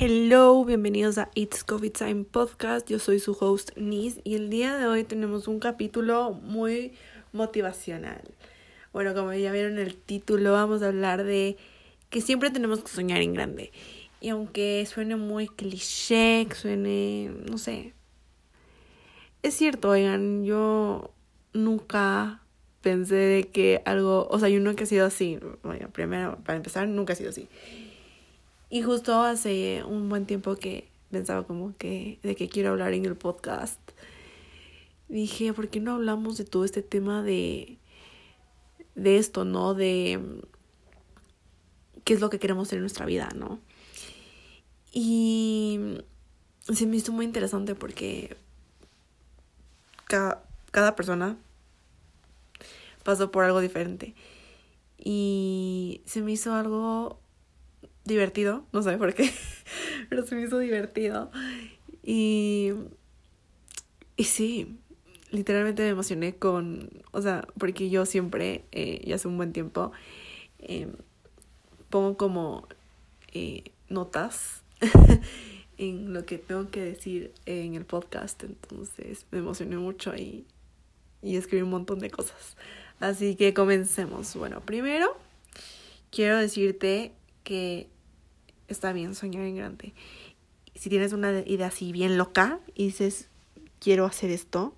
Hello, bienvenidos a It's Coffee Time Podcast. Yo soy su host Nis y el día de hoy tenemos un capítulo muy motivacional. Bueno, como ya vieron el título, vamos a hablar de que siempre tenemos que soñar en grande. Y aunque suene muy cliché, suene, no sé. Es cierto, oigan, yo nunca pensé de que algo, o sea, yo nunca he sido así. Bueno, primero, para empezar, nunca he sido así. Y justo hace un buen tiempo que pensaba como que de que quiero hablar en el podcast, dije, ¿por qué no hablamos de todo este tema de de esto, ¿no? De qué es lo que queremos en nuestra vida, ¿no? Y se me hizo muy interesante porque cada, cada persona pasó por algo diferente. Y se me hizo algo divertido, no sé por qué, pero se me hizo divertido. Y, y sí, literalmente me emocioné con, o sea, porque yo siempre, eh, y hace un buen tiempo, eh, pongo como eh, notas en lo que tengo que decir en el podcast, entonces me emocioné mucho y, y escribí un montón de cosas. Así que comencemos. Bueno, primero quiero decirte que está bien soñar en grande. Si tienes una idea así bien loca y dices, quiero hacer esto,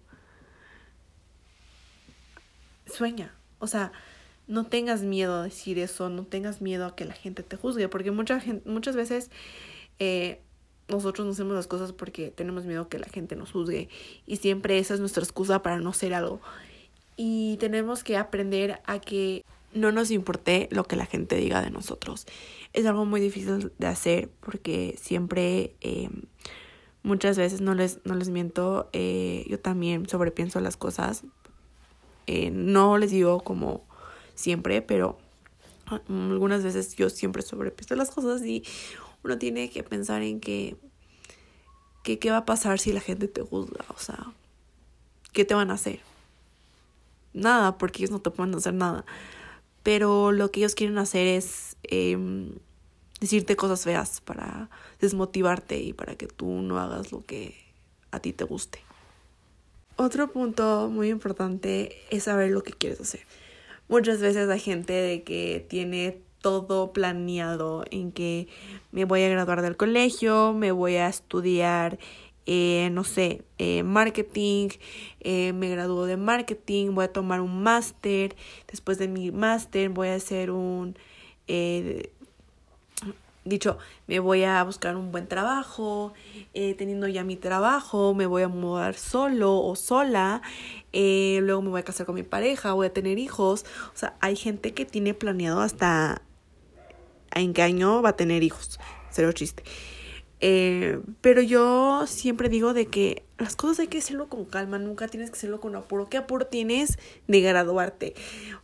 sueña. O sea, no tengas miedo a decir eso, no tengas miedo a que la gente te juzgue, porque muchas veces eh, nosotros no hacemos las cosas porque tenemos miedo a que la gente nos juzgue y siempre esa es nuestra excusa para no hacer algo. Y tenemos que aprender a que no nos importe lo que la gente diga de nosotros. Es algo muy difícil de hacer porque siempre, eh, muchas veces, no les, no les miento, eh, yo también sobrepienso las cosas. Eh, no les digo como siempre, pero algunas veces yo siempre sobrepienso las cosas y uno tiene que pensar en qué va a pasar si la gente te juzga, o sea, qué te van a hacer. Nada, porque ellos no te pueden hacer nada pero lo que ellos quieren hacer es eh, decirte cosas feas para desmotivarte y para que tú no hagas lo que a ti te guste. Otro punto muy importante es saber lo que quieres hacer. Muchas veces hay gente de que tiene todo planeado en que me voy a graduar del colegio, me voy a estudiar eh, no sé, eh, marketing, eh, me graduó de marketing, voy a tomar un máster, después de mi máster voy a hacer un, dicho, me voy a buscar un buen trabajo, teniendo ya mi trabajo, me voy a mudar solo o sola, luego me voy a casar con mi pareja, voy a tener hijos, o sea, hay gente que tiene planeado hasta en qué año va a tener hijos, cero chiste. Eh, pero yo siempre digo de que las cosas hay que hacerlo con calma, nunca tienes que hacerlo con apuro. ¿Qué apuro tienes de graduarte?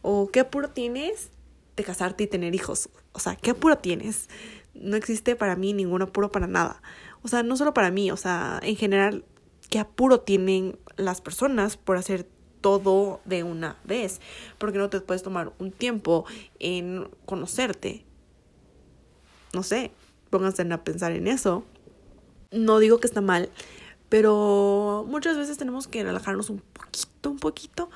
¿O qué apuro tienes de casarte y tener hijos? O sea, ¿qué apuro tienes? No existe para mí ningún apuro para nada. O sea, no solo para mí, o sea, en general, ¿qué apuro tienen las personas por hacer todo de una vez? Porque no te puedes tomar un tiempo en conocerte. No sé, pónganse a pensar en eso. No digo que está mal, pero muchas veces tenemos que relajarnos un poquito, un poquito.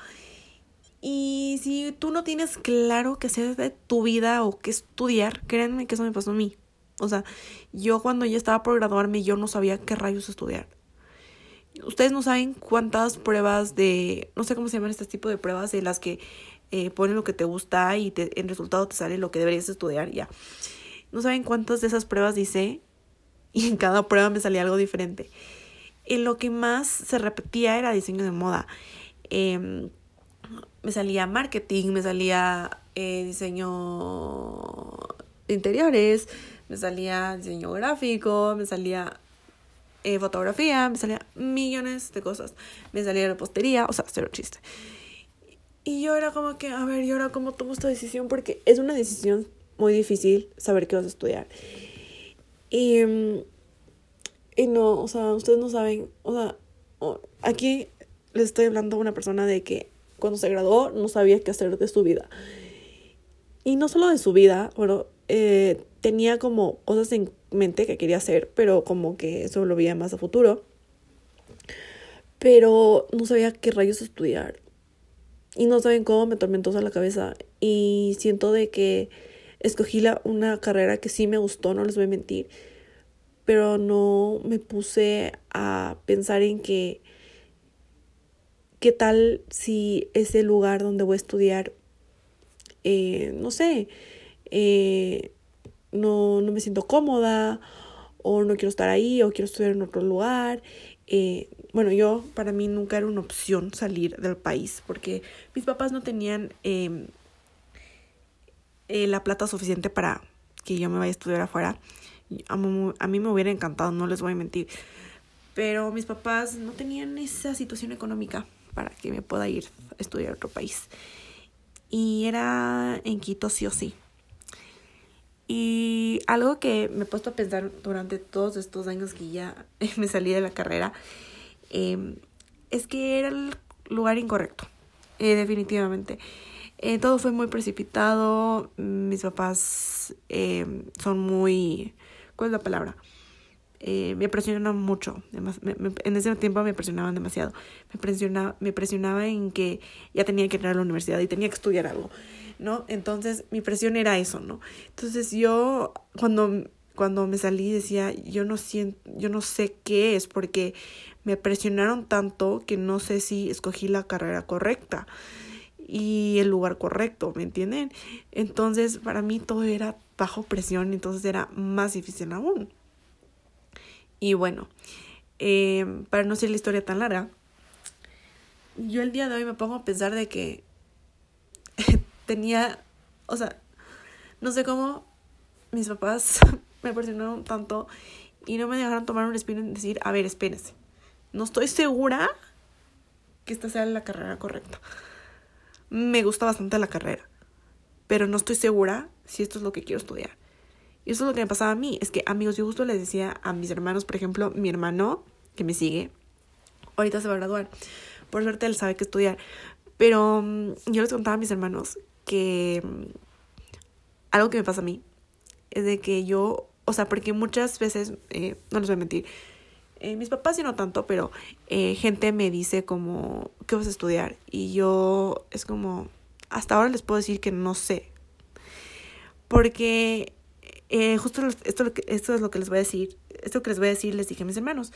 Y si tú no tienes claro qué hacer de tu vida o qué estudiar, créanme que eso me pasó a mí. O sea, yo cuando ya estaba por graduarme, yo no sabía qué rayos estudiar. Ustedes no saben cuántas pruebas de, no sé cómo se llaman este tipo de pruebas, de las que eh, ponen lo que te gusta y te, en resultado te sale lo que deberías estudiar, ya. No saben cuántas de esas pruebas hice y en cada prueba me salía algo diferente. Y lo que más se repetía era diseño de moda. Em, me salía marketing, me salía eh, diseño de interiores, me salía diseño gráfico, me salía eh, fotografía, me salía millones de cosas. Me salía repostería, o sea, cero chiste. Y yo era como que, a ver, ¿y ahora cómo tomo esta decisión? Porque es una decisión muy difícil saber qué vas a estudiar. Y, y no, o sea, ustedes no saben, o sea, aquí les estoy hablando a una persona de que cuando se graduó no sabía qué hacer de su vida. Y no solo de su vida, bueno, eh, tenía como cosas en mente que quería hacer, pero como que eso lo veía más a futuro. Pero no sabía qué rayos estudiar. Y no saben cómo me tormentó la cabeza. Y siento de que escogí la, una carrera que sí me gustó, no les voy a mentir. Pero no me puse a pensar en que qué tal si ese lugar donde voy a estudiar, eh, no sé, eh, no, no me siento cómoda o no quiero estar ahí o quiero estudiar en otro lugar. Eh, bueno, yo para mí nunca era una opción salir del país porque mis papás no tenían em, eh, la plata suficiente para que yo me vaya a estudiar afuera. A, mí me hubiera encantado, no les voy a mentir. Pero mis papás no tenían esa situación económica para que me pueda ir a estudiar a otro país. Y era en Quito sí o sí. Y algo que me he puesto a pensar durante todos estos años que ya me salí de la carrera em, es que era el lugar incorrecto, eh, definitivamente. Eh, todo fue muy precipitado, mis papás em, son muy... ¿Cuál es la palabra? Eh, me presionaban mucho. en ese tiempo me presionaban demasiado. Me presionaba, me presionaba en que ya tenía que entrar a la universidad y tenía que estudiar algo. ¿no? Entonces mi presión era eso, ¿no? Entonces yo cuando, cuando me salí decía, yo no siento, yo no sé qué es porque me presionaron tanto que no sé si escogí la carrera correcta y el lugar correcto, ¿me entienden? Entonces para mí todo era bajo presión, entonces era más difícil aún. Y bueno, eh, para no ser la historia tan larga, yo el día de hoy me pongo a pensar de que tenía, o sea, no sé cómo mis papás me presionaron tanto y no me dejaron tomar un respiro y decir, a ver, espérense, no estoy segura que esta sea la carrera correcta. Me gusta bastante la carrera, pero no estoy segura si esto es lo que quiero estudiar. Y eso es lo que me pasaba a mí. Es que, amigos, yo justo les decía a mis hermanos, por ejemplo, mi hermano que me sigue, ahorita se va a graduar. Por suerte él sabe que estudiar. Pero mm, yo les contaba a mis hermanos que mm, algo que me pasa a mí es de que yo, o sea, porque muchas veces, eh, no les voy a mentir, eh, mis papás sí no tanto, pero eh, gente me dice como, ¿qué vas a estudiar? Y yo es como, hasta ahora les puedo decir que no sé. Porque justo esto, esto es lo que les voy a decir, esto que les voy a decir les dije a mis hermanos.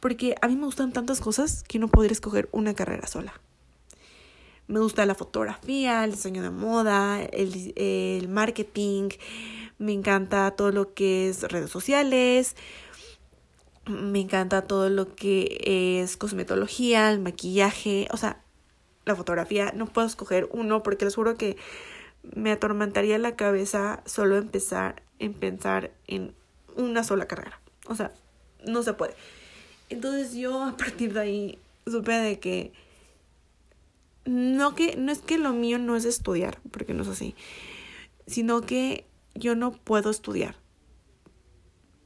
Porque a mí me gustan tantas cosas que no podría escoger una carrera sola. Me gusta la fotografía, el diseño de moda, el, el marketing, me encanta todo lo que es redes sociales, me encanta todo lo que es cosmetología, el maquillaje, o sea, la fotografía. No puedo escoger uno porque les juro que me atormentaría la cabeza solo empezar en pensar en una sola carrera. O sea, no se puede. Entonces yo a partir de ahí supe de que no que no es que lo mío no es estudiar, porque no es así, sino que yo no puedo estudiar.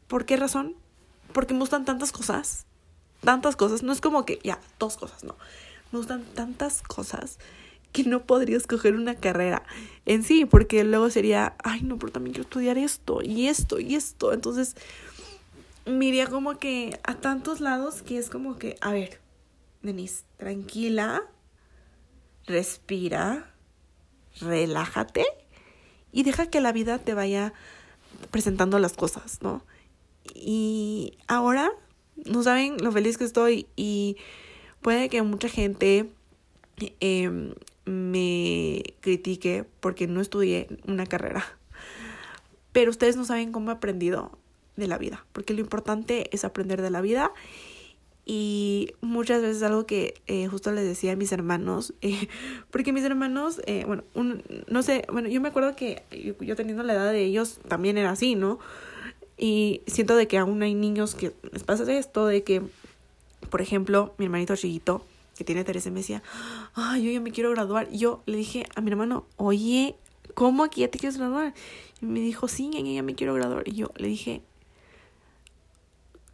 ¿Por qué razón? Porque me gustan tantas cosas, tantas cosas, no es como que ya, dos cosas, no. Me gustan tantas cosas que no podría escoger una carrera en sí, porque luego sería, ay, no, pero también quiero estudiar esto y esto y esto. Entonces, me iría como que a tantos lados que es como que, a ver, Denise, tranquila, respira, relájate y deja que la vida te vaya presentando las cosas, ¿no? Y ahora no saben lo feliz que estoy y puede que mucha gente em, me critique porque no estudié una carrera. Pero ustedes no saben cómo he aprendido de la vida, porque lo importante es aprender de la vida y muchas veces algo que eh, justo les decía a mis hermanos, eh, porque mis hermanos, eh, bueno, un, no sé, bueno, yo me acuerdo que yo, teniendo la edad de ellos también era así, ¿no? Y siento de que aún hay niños que les pasa esto, de que, por ejemplo, mi hermanito chiquito, que tiene Teresa, me decía, ay, yo ya me quiero graduar. Y yo le dije a mi hermano, oye, ¿cómo aquí ya te quieres graduar? Y me dijo, sí, ya me quiero graduar. Y yo le dije,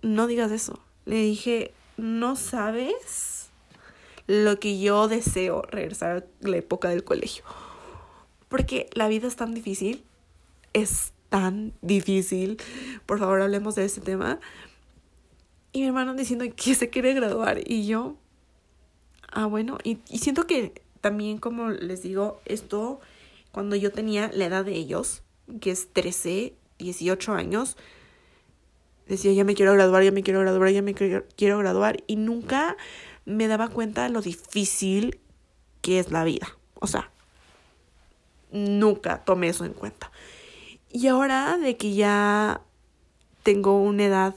no digas eso. Le dije, no sabes lo que yo deseo regresar a la época del colegio. Porque la vida es tan difícil, es tan difícil. Por favor, hablemos de este tema. Y mi hermano diciendo que se quiere graduar. Y yo, ah, bueno, y, siento que también, como les digo, esto, cuando yo tenía la edad de ellos, que es 13, 18 años, decía, ya me quiero graduar, ya me quiero graduar, ya me quiero graduar. Y nunca me daba cuenta de lo difícil que es la vida. O sea, nunca tomé eso en cuenta. Y ahora de que ya tengo una edad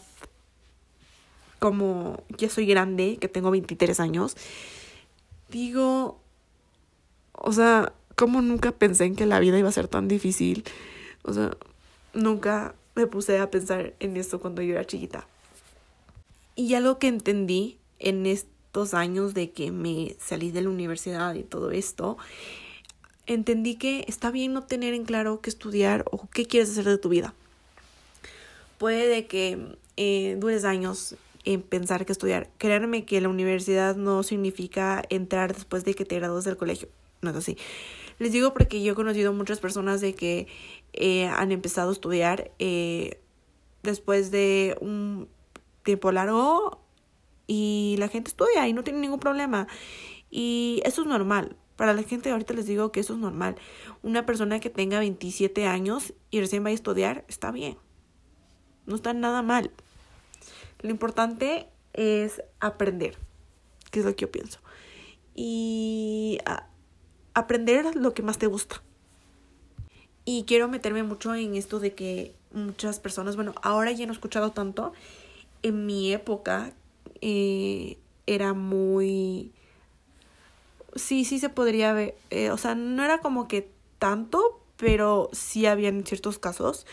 como ya soy grande, que tengo 23 años, digo, o sea, como nunca pensé en que la vida iba a ser tan difícil. O sea, nunca me puse a pensar en esto cuando yo era chiquita. Y algo que entendí en estos años de que me salí de la universidad y todo esto, entendí que está bien no tener en claro qué estudiar o qué quieres hacer de tu vida. Puede que eh, dures años en pensar que estudiar. Créanme que la universidad no significa entrar después de que te gradúes del colegio. No es así. Les digo porque yo he conocido muchas personas de que eh, han empezado a estudiar eh, después de un tiempo largo y la gente estudia y no tiene ningún problema. Y eso es normal. Para la gente ahorita les digo que eso es normal. Una persona que tenga 27 años y recién vaya a estudiar, está bien. No está nada mal. Lo importante es aprender, que es lo que yo pienso. Y aprender lo que más te gusta. Y quiero meterme mucho en esto de que muchas personas, bueno, ahora ya no he escuchado tanto. En mi época eh, era muy... Sí, sí se podría ver. Eh, o sea, no era como que tanto, pero sí habían ciertos casos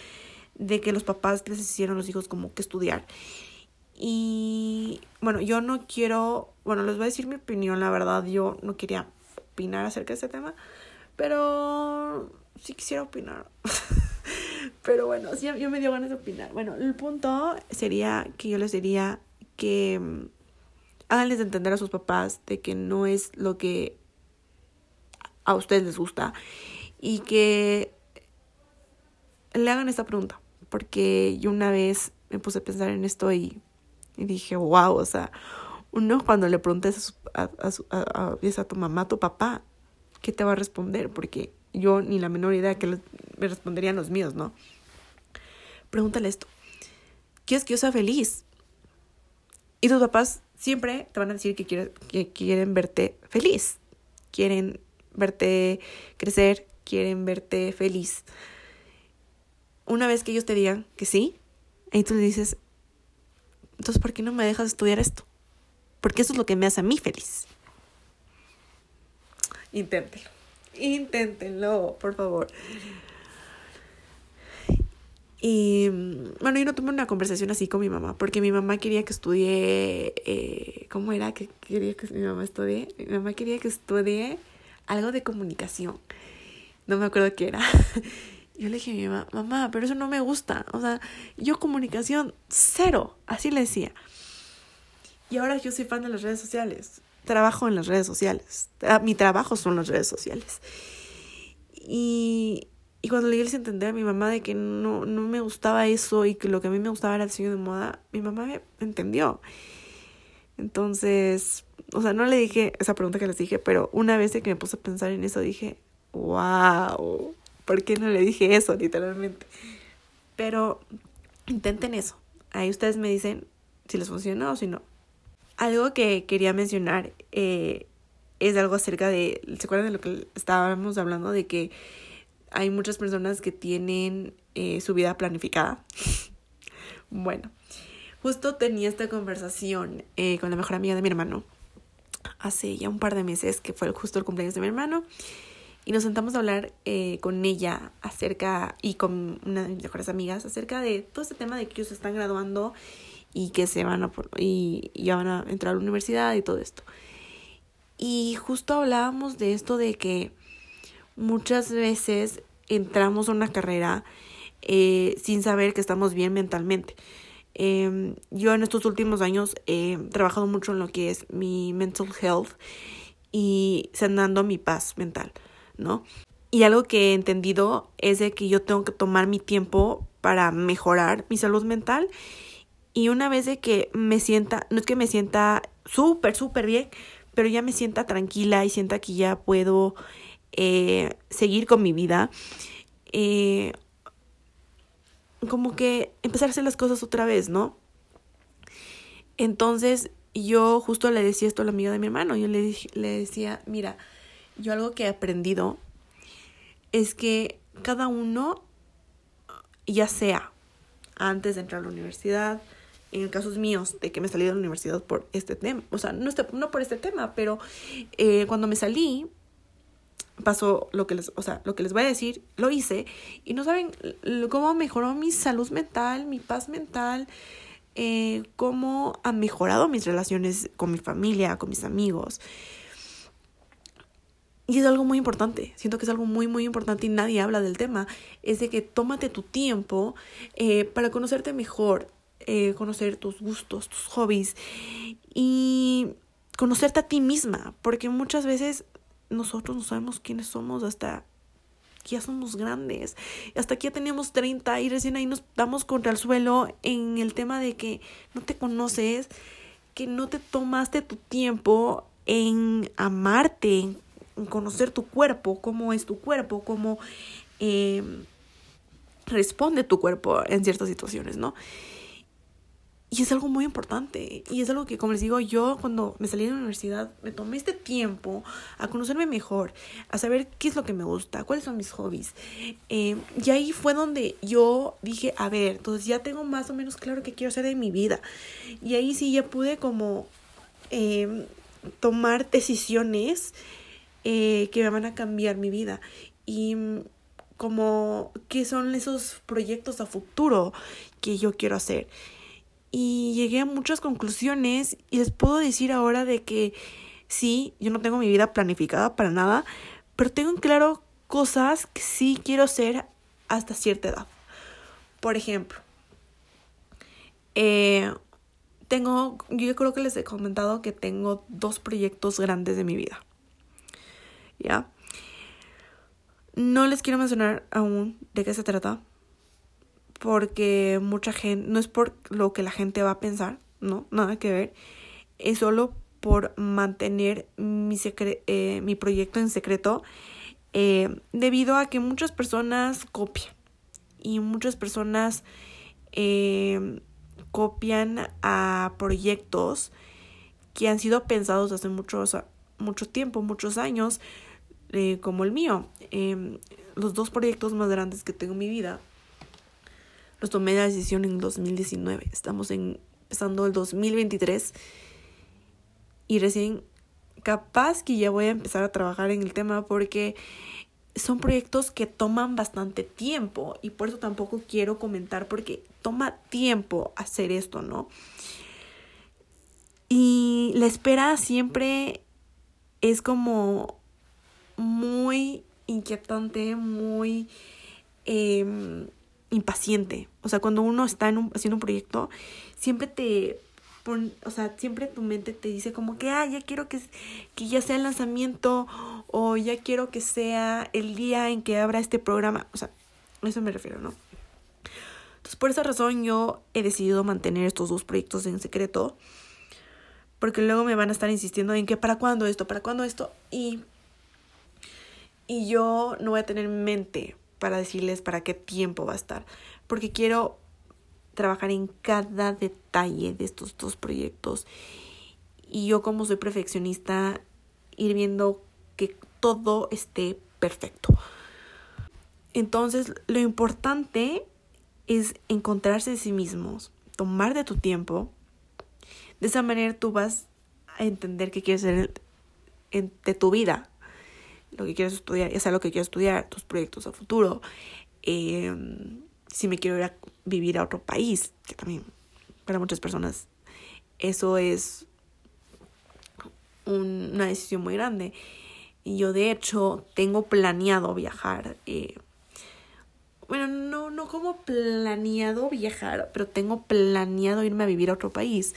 de que los papás les hicieron a los hijos como que estudiar. Y bueno, yo no quiero, bueno, les voy a decir mi opinión, la verdad, yo no quería opinar acerca de este tema, pero sí quisiera opinar. pero bueno, sí, yo me dio ganas de opinar. Bueno, el punto sería que yo les diría que mm, háganles entender a sus papás de que no es lo que a ustedes les gusta y que le hagan esta pregunta, porque yo una vez me puse a pensar en esto y, dije, wow, o sea, uno cuando le preguntes a, a, a, a, tu mamá, a tu papá, ¿qué te va a responder? Porque yo ni la menor idea que me responderían los míos, ¿no? Pregúntale esto. ¿Quieres que yo sea feliz? Y tus papás siempre te van a decir que, quieren, que quieren verte feliz. Quieren verte crecer, quieren verte feliz. Una vez que ellos te digan que sí, ahí tú le dices, entonces, ¿por qué no me dejas estudiar esto? porque eso es lo que me hace a mí feliz. Inténtenlo, inténtenlo, por favor. Y bueno, yo no tuve una conversación así con mi mamá, porque mi mamá quería que estudie, eh, ¿cómo era que quería que mi mamá estudie? Mi mamá quería que estudie algo de comunicación. No me acuerdo qué era. Yo le dije a mi mamá, mamá, pero eso no me gusta. O sea, yo comunicación cero, así le decía. Y ahora yo soy fan de las redes sociales. Trabajo en las redes sociales. Ah, mi trabajo son las redes sociales. Y, y cuando le hice entender a mi mamá de que no, no me gustaba eso y que lo que a mí me gustaba era el diseño de moda, mi mamá me entendió. Entonces, o sea, no le dije esa pregunta que les dije, pero una vez que me puse a pensar en eso dije, wow, ¿por qué no le dije eso literalmente? Pero intenten eso. Ahí ustedes me dicen si les funciona o si no. Algo que quería mencionar eh, es algo acerca de, ¿se acuerdan de lo que estábamos hablando? De que hay muchas personas que tienen eh, su vida planificada. bueno, justo tenía esta conversación eh, con la mejor amiga de mi hermano hace ya un par de meses, que fue justo el cumpleaños de mi hermano. Y nos sentamos a hablar con ella acerca, y con una de mis mejores amigas, acerca de todo este tema de que ellos están graduando y que se van a y ya van a entrar a la universidad y todo esto. Y justo hablábamos de esto de que muchas veces entramos a una carrera eh, sin saber que estamos bien mentalmente. Eh, yo en estos últimos años he trabajado mucho en lo que es mi mental health y sanando mi paz mental, ¿no? Y algo que he entendido es de que yo tengo que tomar mi tiempo para mejorar mi salud mental. Y una vez de que me sienta, no es que me sienta súper, súper bien, pero ya me sienta tranquila y sienta que ya puedo eh, seguir con mi vida. Eh, como que empezar a hacer las cosas otra vez, ¿no? Entonces yo justo le decía esto a la amiga de mi hermano, yo le, le decía, mira, yo algo que he aprendido es que cada uno, ya sea antes de entrar a la universidad, en casos míos de que me salí de la universidad por este tema, o sea, no, este, no por este tema, pero eh, cuando me salí, pasó lo que les, o sea, lo que les voy a decir, lo hice y no saben cómo mejoró mi salud mental, mi paz mental, eh, cómo ha mejorado mis relaciones con mi familia, con mis amigos. Y es algo muy importante, siento que es algo muy, muy importante y nadie habla del tema, es de que tómate tu tiempo eh, para conocerte mejor, eh, conocer tus gustos, tus hobbies y conocerte a ti misma, porque muchas veces nosotros no sabemos quiénes somos hasta que ya somos grandes, hasta que ya tenemos 30 y recién ahí nos damos contra el suelo en el tema de que no te conoces, que no te tomaste tu tiempo en amarte, en conocer tu cuerpo, cómo es tu cuerpo, cómo eh, responde tu cuerpo en ciertas situaciones, ¿no? Y es algo muy importante. Y es algo que, como les digo, yo cuando me salí de la universidad me tomé este tiempo a conocerme mejor, a saber qué es lo que me gusta, cuáles son mis hobbies. Eh, y ahí fue donde yo dije, a ver, entonces ya tengo más o menos claro qué quiero hacer de mi vida. Y ahí sí ya pude como eh, tomar decisiones eh, que me van a cambiar mi vida. Y mm, como qué son esos proyectos a futuro que yo quiero hacer. Y llegué a muchas conclusiones y les puedo decir ahora de que sí, yo no tengo mi vida planificada para nada, pero tengo en claro cosas que sí quiero hacer hasta cierta edad. Por ejemplo, eh, tengo, yo creo que les he comentado que tengo dos proyectos grandes de mi vida. ¿ya? No les quiero mencionar aún de qué se trata, porque mucha gente, no es por lo que la gente va a pensar, no, nada que ver, es solo por mantener mi, eh, mi proyecto en secreto, eh, debido a que muchas personas copian. Y muchas personas eh, copian a proyectos que han sido pensados hace muchos, mucho tiempo, muchos años, eh, como el mío. Em, los dos proyectos más grandes que tengo en mi vida los tomé la decisión en 2019. Estamos empezando el 2023 y recién capaz que ya voy a empezar a trabajar en el tema porque son proyectos que toman bastante tiempo y por eso tampoco quiero comentar porque toma tiempo hacer esto, ¿no? Y la espera siempre es como muy inquietante, muy em, impaciente. O sea, cuando uno está en un, haciendo un proyecto, siempre te o sea, siempre tu mente te dice como que, ah, ya quiero que, que ya sea el lanzamiento o ya quiero que sea el día en que abra este programa. O sea, a eso me refiero, ¿no? Entonces, por esa razón yo he decidido mantener estos dos proyectos en secreto. Porque luego me van a estar insistiendo en que para cuándo esto, para cuándo esto. Y y yo no voy a tener mente para decirles para qué tiempo va a estar, porque quiero trabajar en cada detalle de estos dos proyectos. Y yo como soy perfeccionista, ir viendo que todo esté perfecto. Entonces, lo importante es encontrarse en sí mismos, tomar de tu tiempo. De esa manera tú vas a entender qué quieres hacer de tu vida, lo que quieres estudiar, ya sea lo que quieres estudiar, tus proyectos a futuro, em, si me quiero ir a vivir a otro país, que también para muchas personas eso es una decisión muy grande. Y yo de hecho tengo planeado viajar. Eh, bueno, no, no como planeado viajar, pero tengo planeado irme a vivir a otro país.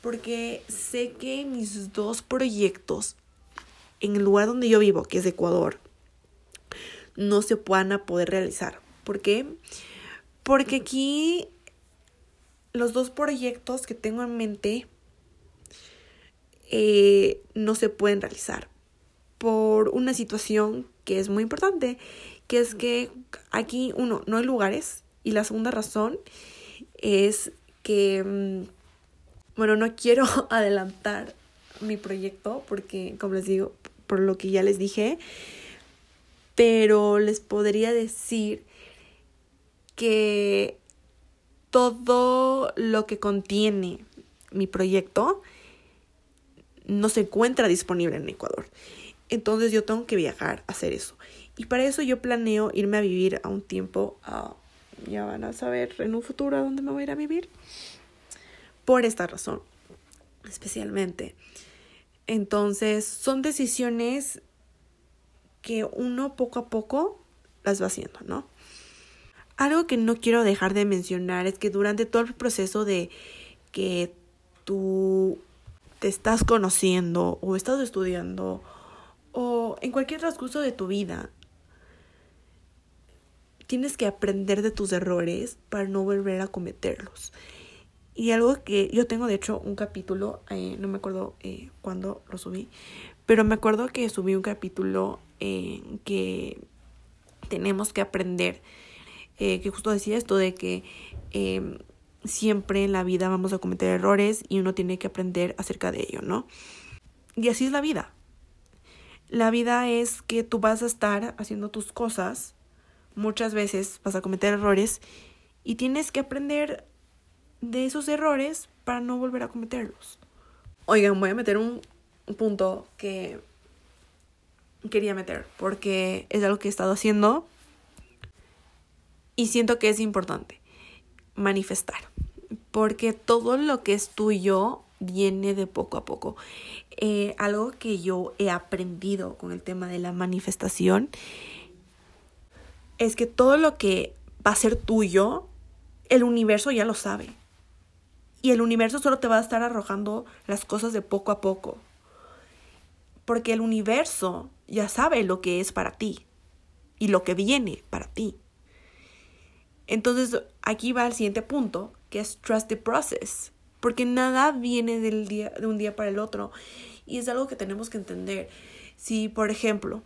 Porque sé que mis dos proyectos en el lugar donde yo vivo, que es Ecuador, no se puedan poder realizar. ¿Por qué? Porque aquí los dos proyectos que tengo en mente eh, no se pueden realizar por una situación que es muy importante, que es que aquí, uno, no hay lugares y la segunda razón es que, mm, bueno, no quiero adelantar mi proyecto porque, como les digo, por lo que ya les dije, pero les podría decir que todo lo que contiene mi proyecto no se encuentra disponible en Ecuador. Entonces yo tengo que viajar a hacer eso. Y para eso yo planeo irme a vivir a un tiempo, ya van a saber en un futuro a dónde me voy a ir a vivir. Por esta razón, especialmente. Entonces son decisiones que uno poco a poco las va haciendo, ¿no? Algo que no quiero dejar de mencionar es que durante todo el proceso de que tú te estás conociendo o estás estudiando o en cualquier transcurso de tu vida, tienes que aprender de tus errores para no volver a cometerlos. Y algo que yo tengo, de hecho, un capítulo, eh, no me acuerdo eh, cuándo lo subí, pero me acuerdo que subí un capítulo en que tenemos que aprender, eh, que justo decía esto de que em, siempre en la vida vamos a cometer errores y uno tiene que aprender acerca de ello, ¿no? Y así es la vida. La vida es que tú vas a estar haciendo tus cosas, muchas veces vas a cometer errores y tienes que aprender de esos errores para no volver a cometerlos. Oigan, voy a meter un punto que quería meter porque es algo que he estado haciendo y siento que es importante manifestar porque todo lo que es tuyo viene de poco a poco. Eh, algo que yo he aprendido con el tema de la manifestación es que todo lo que va a ser tuyo, el universo ya lo sabe. Y el universo solo te va a estar arrojando las cosas de poco a poco. Porque el universo ya sabe lo que es para ti y lo que viene para ti. Entonces, aquí va el siguiente punto, que es trust the process, porque nada viene del día, de un día para el otro y es algo que tenemos que entender. Si, por ejemplo,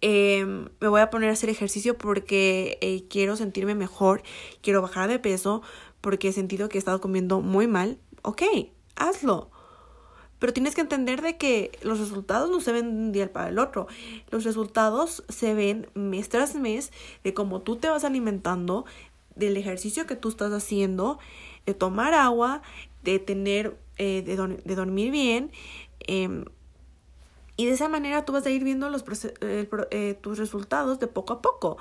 em, me voy a poner a hacer ejercicio porque eh, quiero sentirme mejor, quiero bajar de peso, porque he sentido que he estado comiendo muy mal, ok, hazlo. Pero tienes que entender de que los resultados no se ven de un día para el otro. Los resultados se ven mes tras mes de cómo tú te vas alimentando, del ejercicio que tú estás haciendo, de tomar agua, de tener, eh, de, dormir bien. Em, y de esa manera tú vas a ir viendo los eh, tus resultados de poco a poco.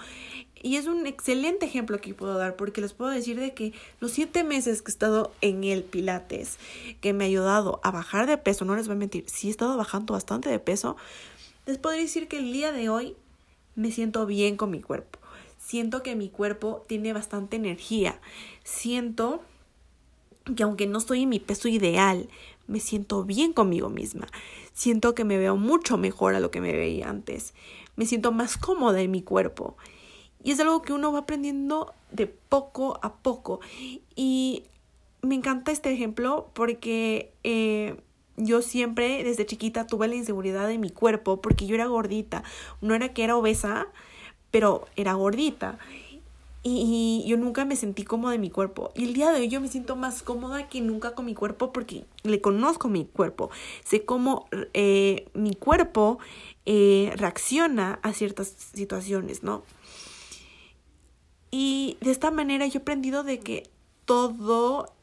Y es un excelente ejemplo que puedo dar porque les puedo decir de que los siete meses que he estado en el Pilates, que me ha ayudado a bajar de peso, no les voy a mentir, sí he estado bajando bastante de peso, les puedo decir que el día de hoy me siento bien con mi cuerpo. Siento que mi cuerpo tiene bastante energía. Siento que aunque no estoy en mi peso ideal, me siento bien conmigo misma. Siento que me veo mucho mejor a lo que me veía antes. Me siento más cómoda en mi cuerpo. Y es algo que uno va aprendiendo de poco a poco. Y me encanta este ejemplo porque eh, yo siempre desde chiquita tuve la inseguridad de mi cuerpo porque yo era gordita. No era que era obesa, pero era gordita. Y, yo nunca me sentí cómoda en mi cuerpo. Y el día de hoy yo me siento más cómoda que nunca con mi cuerpo porque le conozco mi cuerpo. Sé cómo eh, mi cuerpo eh, reacciona a ciertas situaciones, ¿no? Y de esta manera yo he aprendido de que todo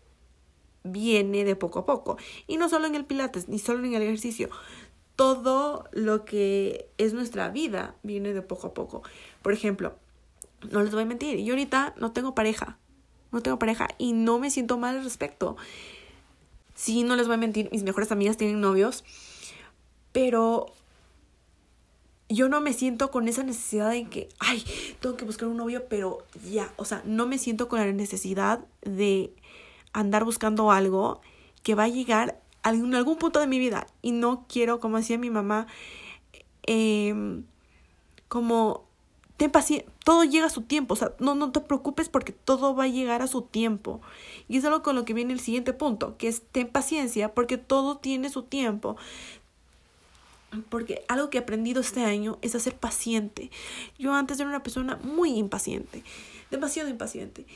viene de poco a poco. Y no solo en el pilates, ni solo en el ejercicio. Todo lo que es nuestra vida viene de poco a poco. Por ejemplo, no les voy a mentir, yo ahorita no tengo pareja. No tengo pareja y no me siento mal al respecto. Sí, no les voy a mentir, mis mejores amigas tienen novios, pero yo no me siento con esa necesidad de que, ay, tengo que buscar un novio, pero ya, o sea, no me siento con la necesidad de andar buscando algo que va a llegar a algún, algún punto de mi vida. Y no quiero, como decía mi mamá, eh, como ten paciencia, todo llega a su tiempo, o sea, no, no te preocupes porque todo va a llegar a su tiempo. Y es algo con lo que viene el siguiente punto, que es ten paciencia porque todo tiene su tiempo. Porque algo que he aprendido este año es a ser paciente. Yo antes era una persona muy impaciente, demasiado impaciente.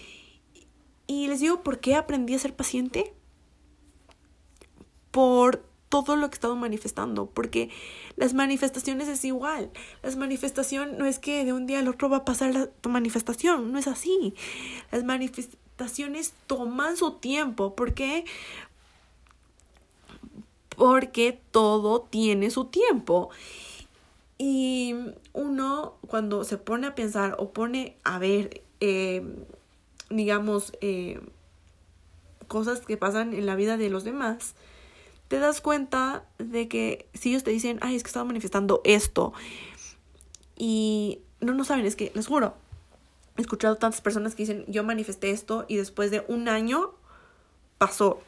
Y les digo, ¿por qué aprendí a ser paciente? Por todo lo que he estado manifestando, porque las manifestaciones es igual. Las manifestaciones no es que de un día al otro va a pasar la manifestación, no es así. Las manifestaciones toman su tiempo, ¿por qué? Porque todo tiene su tiempo. Y uno cuando se pone a pensar o pone a ver, eh, digamos, eh, cosas que pasan en la vida de los demás, te das cuenta de que si ellos te dicen, ay, es que estaba manifestando esto, y no, no saben, es que les juro, he escuchado tantas personas que dicen, yo manifesté esto y después de un año pasó.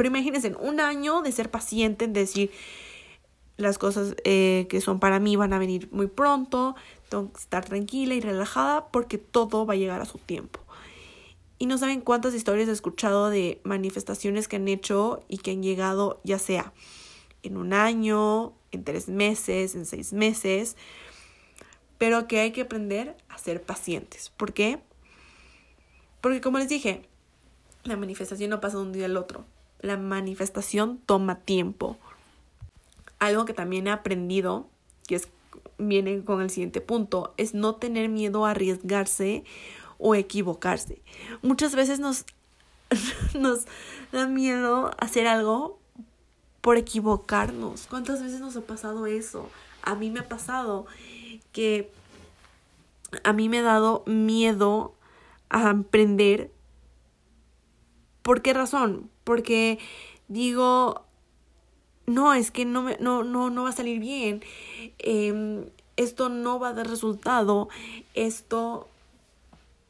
Pero imagínense, un año de ser paciente, en decir, las cosas eh, que son para mí van a venir muy pronto, tengo que estar tranquila y relajada porque todo va a llegar a su tiempo. Y no saben cuántas historias he escuchado de manifestaciones que han hecho y que han llegado ya sea en un año, en tres meses, en seis meses, pero que hay que aprender a ser pacientes. ¿Por qué? Porque como les dije, la manifestación no pasa de un día al otro. La manifestación toma tiempo. Algo que también he aprendido, que es, viene con el siguiente punto, es no tener miedo a arriesgarse o equivocarse. Muchas veces nos, nos da miedo hacer algo por equivocarnos. ¿Cuántas veces nos ha pasado eso? A mí me ha pasado que a mí me ha dado miedo a emprender. ¿Por qué razón? Porque digo, no, es que no, me, no, no, no va a salir bien. Em, esto no va a dar resultado. Esto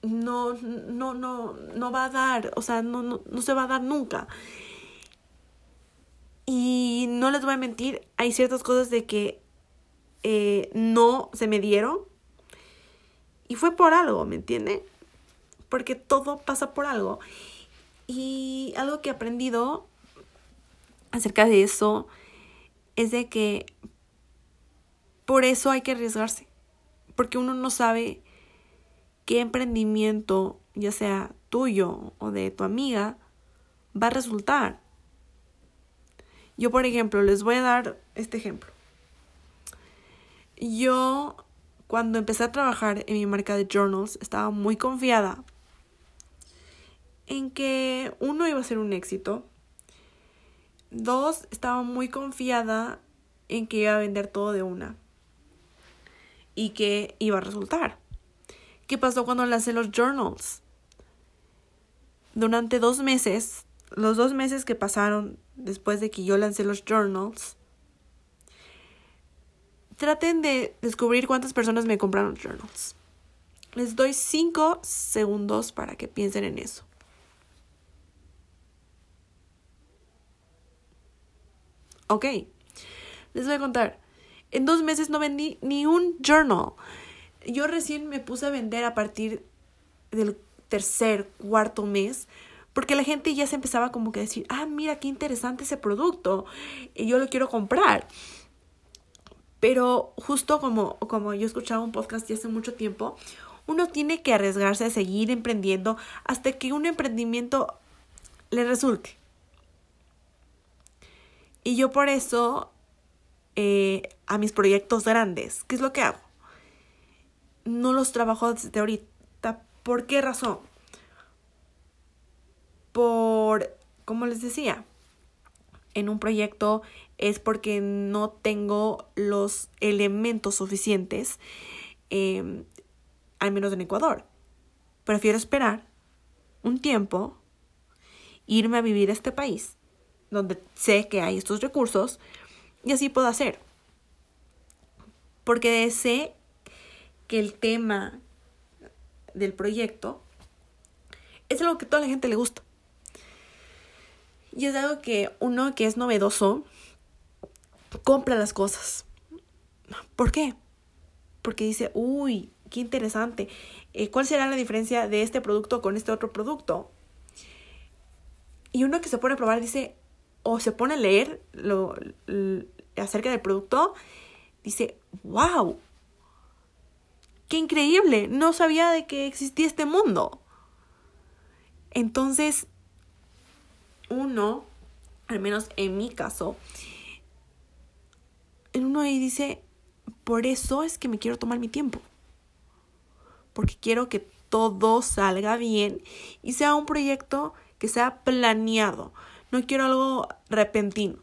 no, no, no, no va a dar, o sea, no, no, no se va a dar nunca. Y no les voy a mentir, hay ciertas cosas de que eh, no se me dieron. Y fue por algo, ¿me entiende? Porque todo pasa por algo. Y algo que he aprendido acerca de eso es de que por eso hay que arriesgarse. Porque uno no sabe qué emprendimiento, ya sea tuyo o de tu amiga, va a resultar. Yo, por ejemplo, les voy a dar este ejemplo. Yo, cuando empecé a trabajar en mi marca de journals, estaba muy confiada en que uno iba a ser un éxito. Dos, estaba muy confiada en que iba a vender todo de una. Y que iba a resultar. ¿Qué pasó cuando lancé los journals? Durante dos meses, los dos meses que pasaron después de que yo lancé los journals, traten de descubrir cuántas personas me compraron journals. Les doy cinco segundos para que piensen en eso. Ok, les voy a contar. En dos meses no vendí ni un journal yo recién me puse a vender a partir del tercer, cuarto mes, porque la gente ya se empezaba como que a decir, ah, mira qué interesante ese producto, y yo lo quiero comprar. Pero justo como, como yo escuchaba un podcast ya hace mucho tiempo, uno tiene que arriesgarse a seguir emprendiendo hasta que un emprendimiento le resulte. Y yo por eso, eh, a mis proyectos grandes, ¿qué es lo que hago? no los trabajo desde ahorita. ¿Por qué razón? Por, como les decía, en un proyecto es porque no tengo los elementos suficientes, em, al menos en Ecuador. Prefiero esperar un tiempo, irme a vivir a este país, donde sé que hay estos recursos, y así puedo hacer. Porque sé que el tema del proyecto es algo que a toda la gente le gusta. Y es algo que uno que es novedoso compra las cosas. ¿Por qué? porque dice, uy, qué interesante. Eh, ¿Cuál será la diferencia de este producto con este otro producto? Y uno que se pone a probar dice, o se pone a leer lo, acerca del producto, dice, wow, qué increíble, no sabía de que existía este mundo. Entonces, uno, al menos en mi caso, uno ahí dice, por eso es que me quiero tomar mi tiempo. Porque quiero que todo salga bien y sea un proyecto que sea planeado. No quiero algo repentino.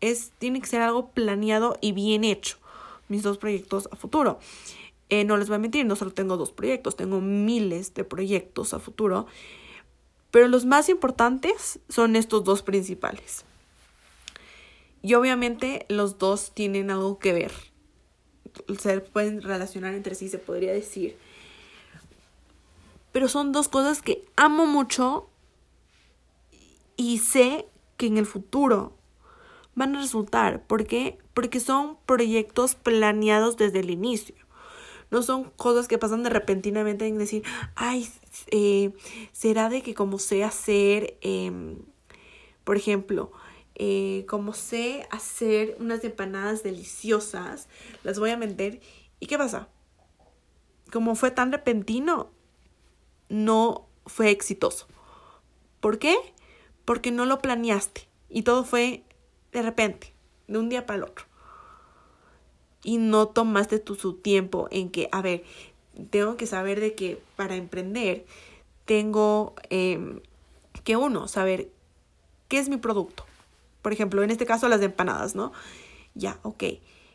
Es, tiene que ser algo planeado y bien hecho. Mis dos proyectos a futuro. Eh, no les voy a mentir, no solo tengo dos proyectos, tengo miles de proyectos a futuro. Pero los más importantes son estos dos principales. Y obviamente los dos tienen algo que ver. Se pueden relacionar entre sí, se podría decir. Pero son dos cosas que amo mucho y sé que en el futuro van a resultar. ¿Por qué? Porque son proyectos planeados desde el inicio. No son cosas que pasan de repentinamente en decir, ay, eh, será de que como sé hacer, em, por ejemplo, eh, como sé hacer unas empanadas deliciosas, las voy a vender. ¿Y qué pasa? Como fue tan repentino, no fue exitoso. ¿Por qué? Porque no lo planeaste y todo fue de repente, de un día para el otro. Y no tomaste tu su tiempo en que, a ver, tengo que saber de que para emprender tengo em, que uno, saber qué es mi producto, por ejemplo, en este caso las empanadas, ¿no? Ya, ok.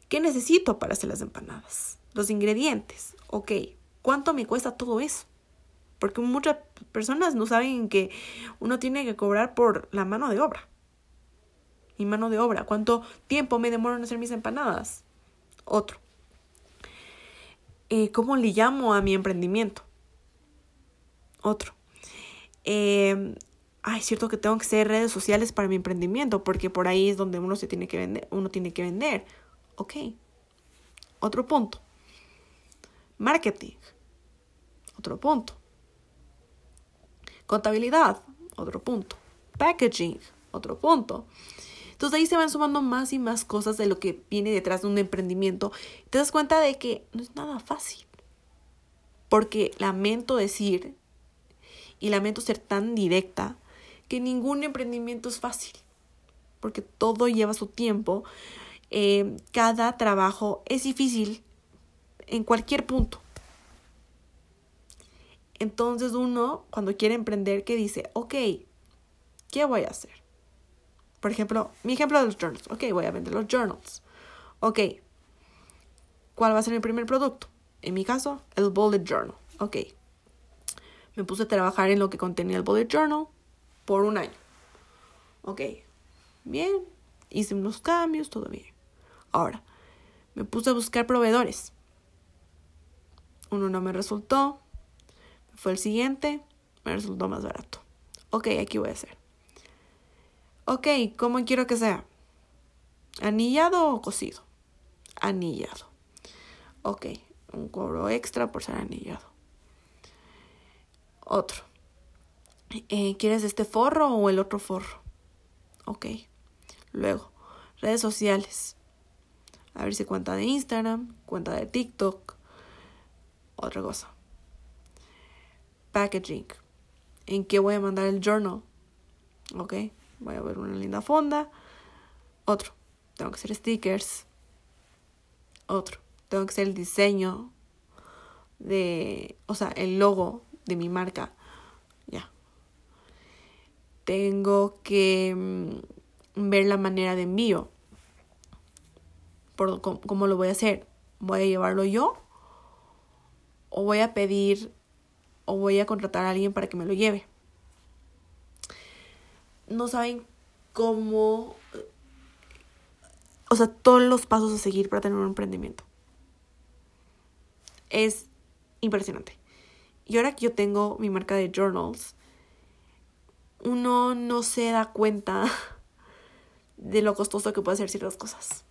¿Qué necesito para hacer las empanadas? Los ingredientes. Ok. ¿Cuánto me cuesta todo eso? Porque muchas personas no saben que uno tiene que cobrar por la mano de obra. Mi mano de obra. ¿Cuánto tiempo me demoro en hacer mis empanadas? Otro. Eh, ¿Cómo le llamo a mi emprendimiento? Otro. Eh, ay, es cierto que tengo que hacer redes sociales para mi emprendimiento, porque por ahí es donde uno se tiene que vender, uno tiene que vender. Ok. Otro punto. Marketing. Otro punto. Contabilidad. Otro punto. Packaging. Otro punto. Entonces ahí se van sumando más y más cosas de lo que viene detrás de un emprendimiento. Te das cuenta de que no es nada fácil. Porque lamento decir y lamento ser tan directa que ningún emprendimiento es fácil, porque todo lleva su tiempo. Eh, cada trabajo es difícil en cualquier punto. Entonces uno, cuando quiere emprender, que dice, ok, ¿qué voy a hacer? Por ejemplo, mi ejemplo de los journals. Ok, voy a vender los journals. Ok, ¿cuál va a ser mi primer producto? En mi caso, el bullet journal. Ok, me puse a trabajar en lo que contenía el bullet journal por un año. Ok, bien, hice unos cambios, todo bien. Ahora, me puse a buscar proveedores. Uno no me resultó, fue el siguiente, me resultó más barato. Ok, aquí voy a hacer. Ok, ¿cómo quiero que sea? ¿Anillado o cocido? Anillado. Ok, un cobro extra por ser anillado. Otro. Eh, ¿quieres este forro o el otro forro? Ok. Luego, redes sociales. A ver si cuenta de Instagram, cuenta de TikTok, otra cosa. Packaging. ¿En qué voy a mandar el journal? Ok. Voy a ver una linda fonda. Otro. Tengo que hacer stickers. Otro. Tengo que hacer el diseño de, o sea, el logo de mi marca tengo que mm, ver la manera de envío. Por, ¿Cómo lo voy a hacer? ¿Voy a llevarlo yo? ¿O voy a pedir o voy a contratar a alguien para que me lo lleve? No saben cómo... O sea, todos los pasos a seguir para tener un emprendimiento. Es impresionante. Y ahora que yo tengo mi marca de journals, uno no se da cuenta de lo costoso que puede ser ciertas cosas.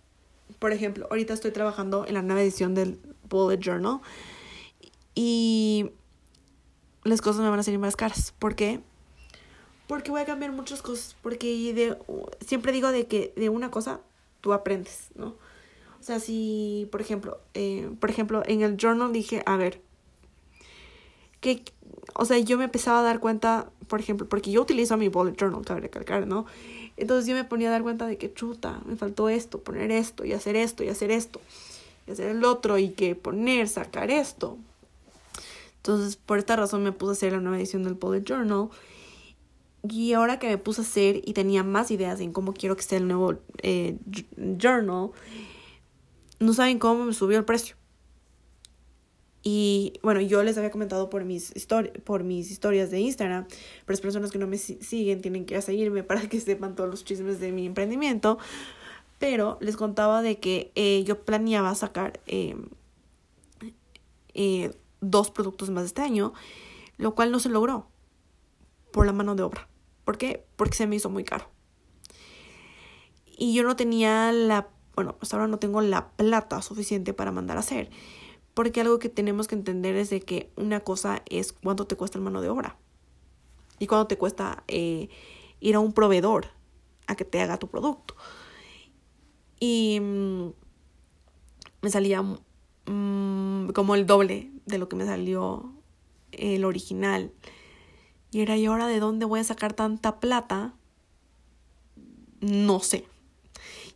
por ejemplo, ahorita estoy trabajando en la nueva edición del Bullet Journal y las cosas me van a salir más caras. ¿Por qué? Porque voy a cambiar muchas cosas. Porque de, siempre digo de que de una cosa tú aprendes, ¿no? O sea, si, por ejemplo, eh, por ejemplo, en el journal dije, a ver, que, o sea, yo me empezaba a dar cuenta, por ejemplo, porque yo utilizo mi bullet journal, cabe recalcar, ¿no? Entonces yo me ponía a dar cuenta de que chuta, me faltó esto, poner esto, y hacer esto, y hacer esto, y hacer el otro, y que poner, sacar esto. Entonces, por esta razón me puse a hacer la nueva edición del bullet journal. Y ahora que me puse a hacer y tenía más ideas en cómo quiero que esté el nuevo eh, journal, no saben cómo me subió el precio. Y bueno, yo les había comentado por mis, por mis historias de Instagram, pero las personas que no me siguen tienen que ir a seguirme para que sepan todos los chismes de mi emprendimiento. Pero les contaba de que eh, yo planeaba sacar em, eh, dos productos más este año, lo cual no se logró por la mano de obra. ¿Por qué? Porque se me hizo muy caro. Y yo no tenía la bueno, hasta ahora no tengo la plata suficiente para mandar a hacer. Porque algo que tenemos que entender es de que una cosa es cuánto te cuesta el mano de obra. Y cuánto te cuesta eh, ir a un proveedor a que te haga tu producto. Y mm, me salía mm, como el doble de lo que me salió el original. Y era, ¿y ahora de dónde voy a sacar tanta plata? No sé.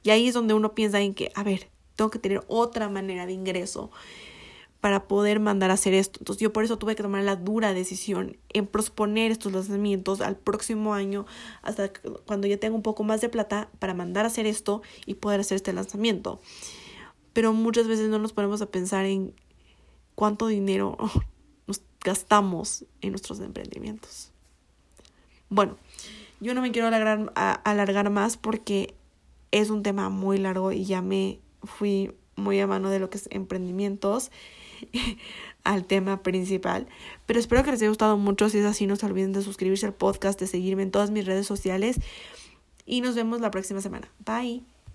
Y ahí es donde uno piensa en que, a ver, tengo que tener otra manera de ingreso para poder mandar a hacer esto. Entonces yo por eso tuve que tomar la dura decisión en posponer estos lanzamientos al próximo año hasta cuando ya tenga un poco más de plata para mandar a hacer esto y poder hacer este lanzamiento. Pero muchas veces no nos ponemos a pensar en cuánto dinero nos gastamos en nuestros emprendimientos. Bueno, yo no me quiero alargar, alargar más porque es un tema muy largo y ya me fui muy a mano de lo que es emprendimientos al tema principal. Pero espero que les haya gustado mucho. Si es así, no se olviden de suscribirse al podcast, de seguirme en todas mis redes sociales. Y nos vemos la próxima semana. Bye.